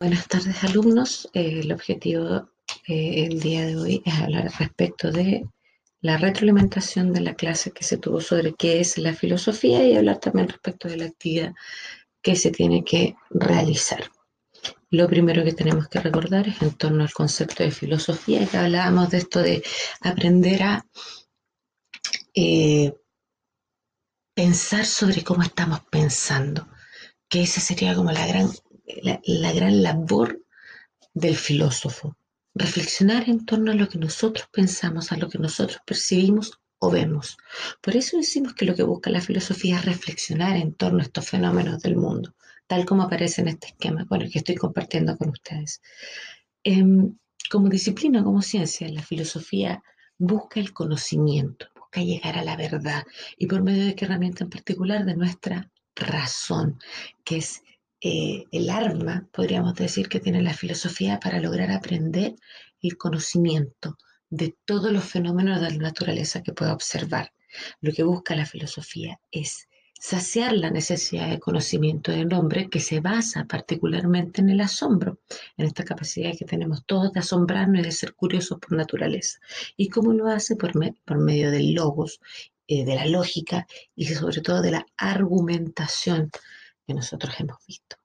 Buenas tardes alumnos. Eh, el objetivo eh, el día de hoy es hablar respecto de la retroalimentación de la clase que se tuvo sobre qué es la filosofía y hablar también respecto de la actividad que se tiene que realizar. Lo primero que tenemos que recordar es en torno al concepto de filosofía, que hablábamos de esto de aprender a eh, pensar sobre cómo estamos pensando, que esa sería como la gran la, gran labor del filósofo, reflexionar en torno a lo que nosotros pensamos, a lo que nosotros percibimos o vemos. Por eso decimos que lo que busca la filosofía es reflexionar en torno a estos fenómenos del mundo, tal como aparece en este esquema con el que estoy compartiendo con ustedes. Em, como disciplina, como ciencia, la filosofía busca el conocimiento, busca llegar a la verdad y por medio de qué herramienta en particular de nuestra razón, que es eh, el arma, podríamos decir, que tiene la filosofía para lograr aprender el conocimiento de todos los fenómenos de la naturaleza que pueda observar. Lo que busca la filosofía es saciar la necesidad de conocimiento del hombre que se basa particularmente en el asombro, en esta capacidad que tenemos todos de asombrarnos y de ser curiosos por naturaleza. ¿Y cómo lo hace? Por, medio del logos, eh, de la lógica y sobre todo de la argumentación que nosotros hemos visto.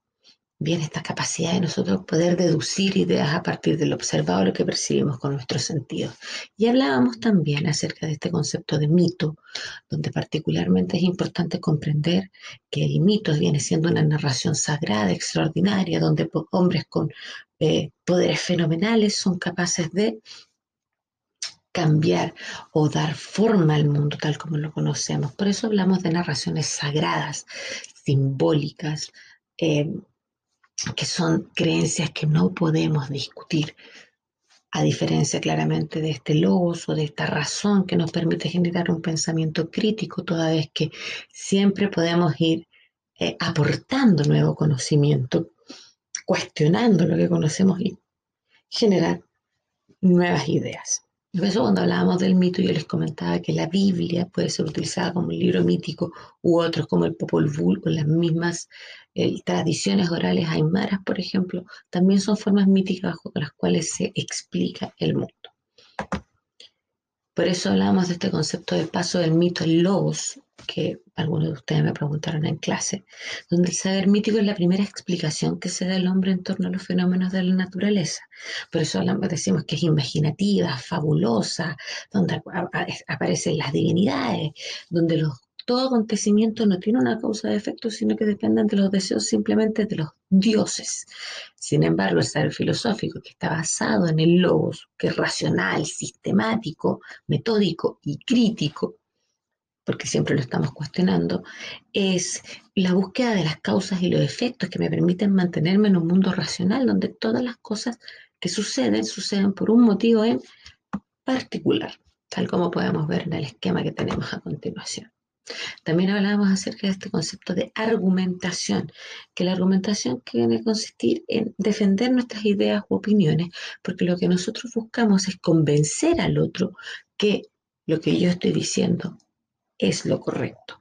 Bien, esta capacidad de nosotros poder deducir ideas a partir del observado, lo que percibimos con nuestros sentidos. Y hablábamos también acerca de este concepto de mito, donde particularmente es importante comprender que el mito viene siendo una narración sagrada, extraordinaria, donde hombres con eh, poderes fenomenales son capaces de cambiar o dar forma al mundo tal como lo conocemos. Por eso hablamos de narraciones sagradas, simbólicas, eh, que son creencias que no podemos discutir, a diferencia claramente de este logos o de esta razón que nos permite generar un pensamiento crítico, toda vez que siempre podemos ir eh, aportando nuevo conocimiento, cuestionando lo que conocemos y generar nuevas ideas. Por eso cuando hablábamos del mito yo les comentaba que la Biblia puede ser utilizada como un libro mítico u otros como el Popol Vuh con las mismas eh, tradiciones orales aymaras, por ejemplo, también son formas míticas con las cuales se explica el mundo. Por eso hablamos de este concepto de paso del mito al logos, que algunos de ustedes me preguntaron en clase, donde el saber mítico es la primera explicación que se da al hombre en torno a los fenómenos de la naturaleza. Por eso decimos que es imaginativa, fabulosa, donde aparecen las divinidades, donde los todo acontecimiento no tiene una causa de efecto, sino que dependen de los deseos simplemente de los dioses. Sin embargo, el saber filosófico que está basado en el logos, que es racional, sistemático, metódico y crítico, porque siempre lo estamos cuestionando, es la búsqueda de las causas y los efectos que me permiten mantenerme en un mundo racional donde todas las cosas que suceden suceden por un motivo en particular, tal como podemos ver en el esquema que tenemos a continuación. También hablábamos acerca de este concepto de argumentación, que la argumentación viene a consistir en defender nuestras ideas u opiniones, porque lo que nosotros buscamos es convencer al otro que lo que yo estoy diciendo es lo correcto.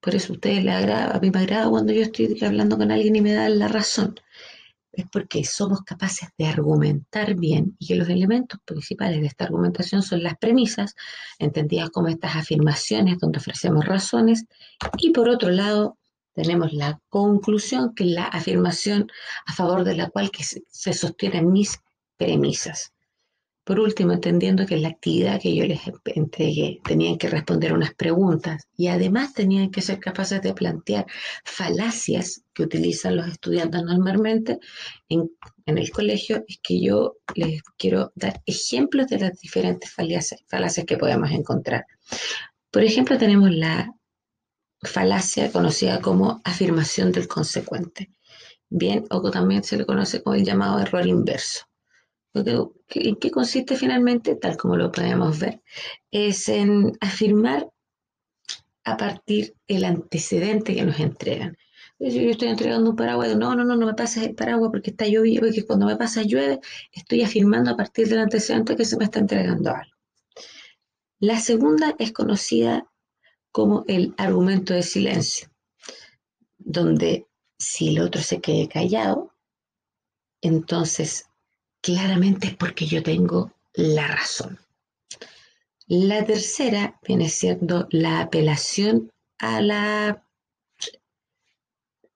Por eso a ustedes les agrada, a mí me agrada cuando yo estoy hablando con alguien y me dan la razón, es porque somos capaces de argumentar bien y que los elementos principales de esta argumentación son las premisas, entendidas como estas afirmaciones donde ofrecemos razones, y por otro lado tenemos la conclusión, que es la afirmación a favor de la cual que se sostienen mis premisas. Por último, entendiendo que en la actividad que yo les entregué tenían que responder unas preguntas y además tenían que ser capaces de plantear falacias que utilizan los estudiantes normalmente en, el colegio, es que yo les quiero dar ejemplos de las diferentes falacias, falacias que podemos encontrar. Por ejemplo, tenemos la falacia conocida como afirmación del consecuente. Bien, o también se le conoce como el llamado error inverso. ¿En qué consiste finalmente, tal como lo podemos ver? Es en afirmar a partir del antecedente que nos entregan. Yo estoy entregando un paraguas, no, no, no, no me pases el paraguas porque está lloviendo, porque cuando me pasa llueve, estoy afirmando a partir del antecedente que se me está entregando algo. La segunda es conocida como el argumento de silencio, donde si el otro se quede callado, entonces claramente es porque yo tengo la razón. La tercera viene siendo la apelación a la,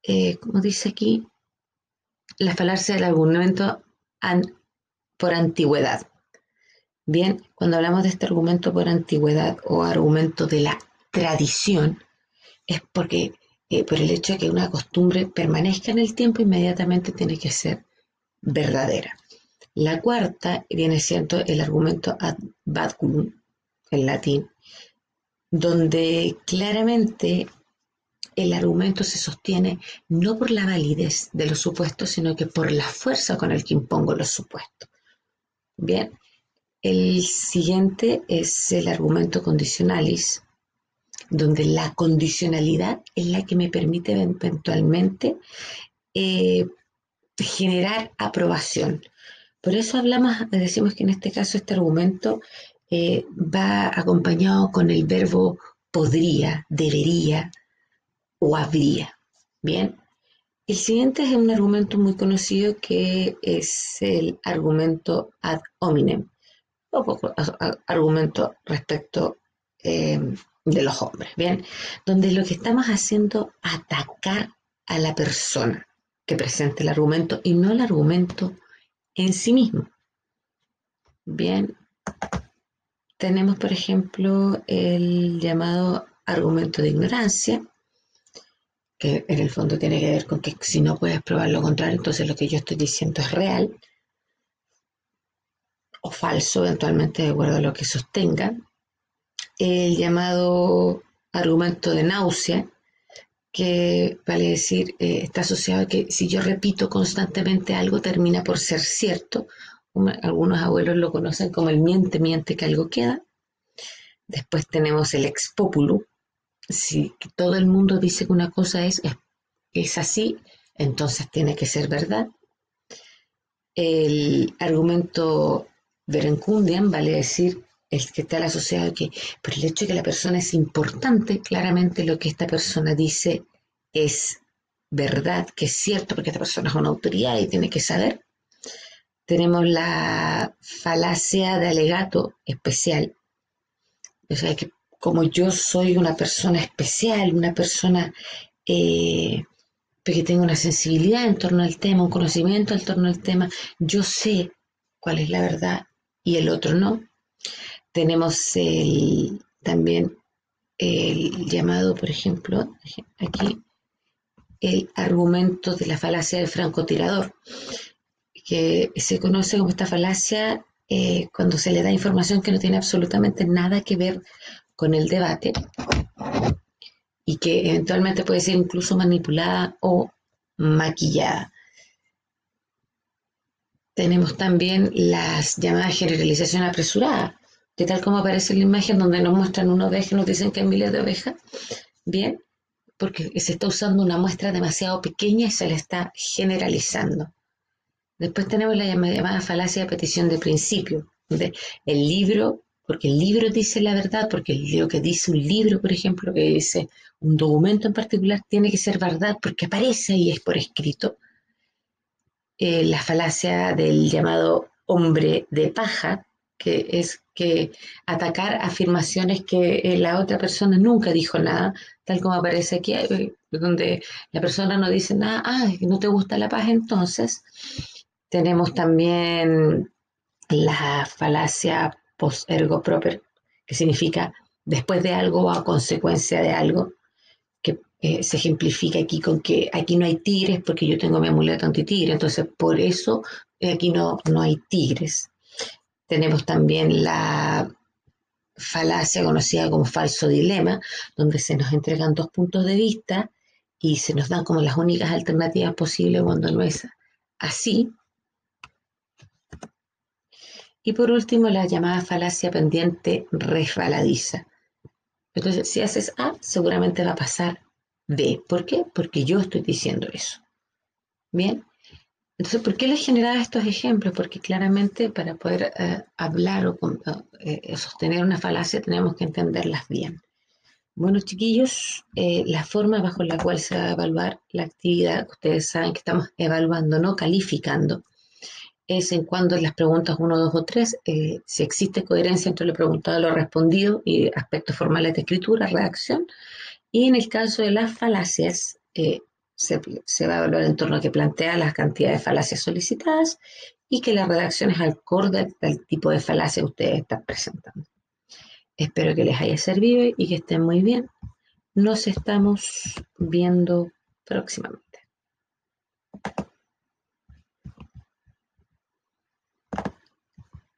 eh, como dice aquí, la falacia del argumento por antigüedad. Bien, cuando hablamos de este argumento por antigüedad o argumento de la tradición, es porque eh, por el hecho de que una costumbre permanezca en el tiempo, inmediatamente tiene que ser verdadera. La cuarta viene siendo el argumento ad baculum, en latín, donde claramente el argumento se sostiene no por la validez de los supuestos, sino que por la fuerza con el que impongo los supuestos. Bien, el siguiente es el argumento condicionalis, donde la condicionalidad es la que me permite eventualmente eh, generar aprobación. Por eso hablamos, decimos que en este caso este argumento eh, va acompañado con el verbo podría, debería o habría. Bien. El siguiente es un argumento muy conocido que es el argumento ad hominem, o poco, argumento respecto eh, de los hombres, ¿bien? Donde lo que estamos haciendo es atacar a la persona que presenta el argumento y no el argumento en sí mismo. Bien, tenemos, por ejemplo, el llamado argumento de ignorancia, que en el fondo tiene que ver con que si no puedes probar lo contrario, entonces lo que yo estoy diciendo es real o falso, eventualmente de acuerdo a lo que sostenga. El llamado argumento de náusea, que vale decir, eh, está asociado a que si yo repito constantemente algo, termina por ser cierto, algunos abuelos lo conocen como el miente, miente que algo queda. Después tenemos el ex Si todo el mundo dice que una cosa es, es, así, entonces tiene que ser verdad. El argumento verencundian vale decir el que está asociado que por el hecho de que la persona es importante, claramente lo que esta persona dice es verdad, que es cierto, porque esta persona es una autoridad y tiene que saber. Tenemos la falacia de alegato especial. O sea, que como yo soy una persona especial, una persona eh, que tengo una sensibilidad en torno al tema, un conocimiento en torno al tema, yo sé cuál es la verdad y el otro no. Tenemos el, también el llamado, por ejemplo, aquí, el argumento de la falacia del francotirador que se conoce como esta falacia eh, cuando se le da información que no tiene absolutamente nada que ver con el debate y que eventualmente puede ser incluso manipulada o maquillada. Tenemos también las llamadas generalización apresurada, que tal como aparece en la imagen donde nos muestran una oveja y nos dicen que hay miles de ovejas. Bien, porque se está usando una muestra demasiado pequeña y se la está generalizando. Después tenemos la llamada falacia de petición de principio, donde el libro, porque el libro dice la verdad, porque lo que dice un libro, por ejemplo, que dice un documento en particular, tiene que ser verdad porque aparece y es por escrito. Eh, la falacia del llamado hombre de paja, que es que atacar afirmaciones que eh, la otra persona nunca dijo nada, tal como aparece aquí, eh, donde la persona no dice nada, ah, no te gusta la paja entonces, tenemos también la falacia post ergo proper, que significa después de algo o a consecuencia de algo, que eh, se ejemplifica aquí con que aquí no hay tigres porque yo tengo mi amuleto antitigre, entonces por eso aquí no, no hay tigres. Tenemos también la falacia conocida como falso dilema, donde se nos entregan dos puntos de vista y se nos dan como las únicas alternativas posibles cuando no es así. Y por último, la llamada falacia pendiente resbaladiza. Entonces, si haces A, seguramente va a pasar B. ¿Por qué? Porque yo estoy diciendo eso. Bien. Entonces, ¿por qué les generaba estos ejemplos? Porque claramente para poder eh, hablar o eh, sostener una falacia tenemos que entenderlas bien. Bueno, chiquillos, eh, la forma bajo la cual se va a evaluar la actividad, ustedes saben que estamos evaluando, no calificando, es en cuando las preguntas 1, 2 o 3, eh, si existe coherencia entre lo preguntado y lo respondido y aspectos formales de escritura, redacción. Y en el caso de las falacias, eh, se, va a evaluar en torno a que plantea las cantidades de falacias solicitadas y que la redacción es acorde al tipo de falacia que ustedes están presentando. Espero que les haya servido y que estén muy bien. Nos estamos viendo próximamente.